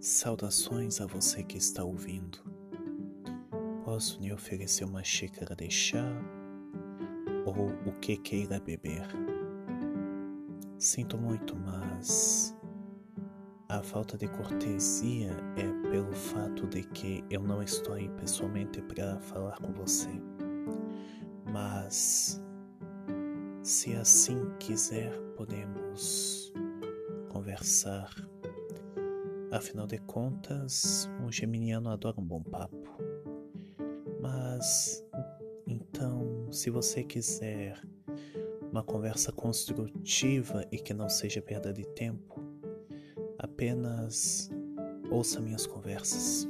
Saudações a você que está ouvindo. Posso lhe oferecer uma xícara de chá ou o que queira beber. Sinto muito, mas a falta de cortesia é pelo fato de que eu não estou aí pessoalmente para falar com você. Mas se assim quiser, podemos conversar. Afinal de contas, um geminiano adora um bom papo. Mas então, se você quiser uma conversa construtiva e que não seja perda de tempo, apenas ouça minhas conversas.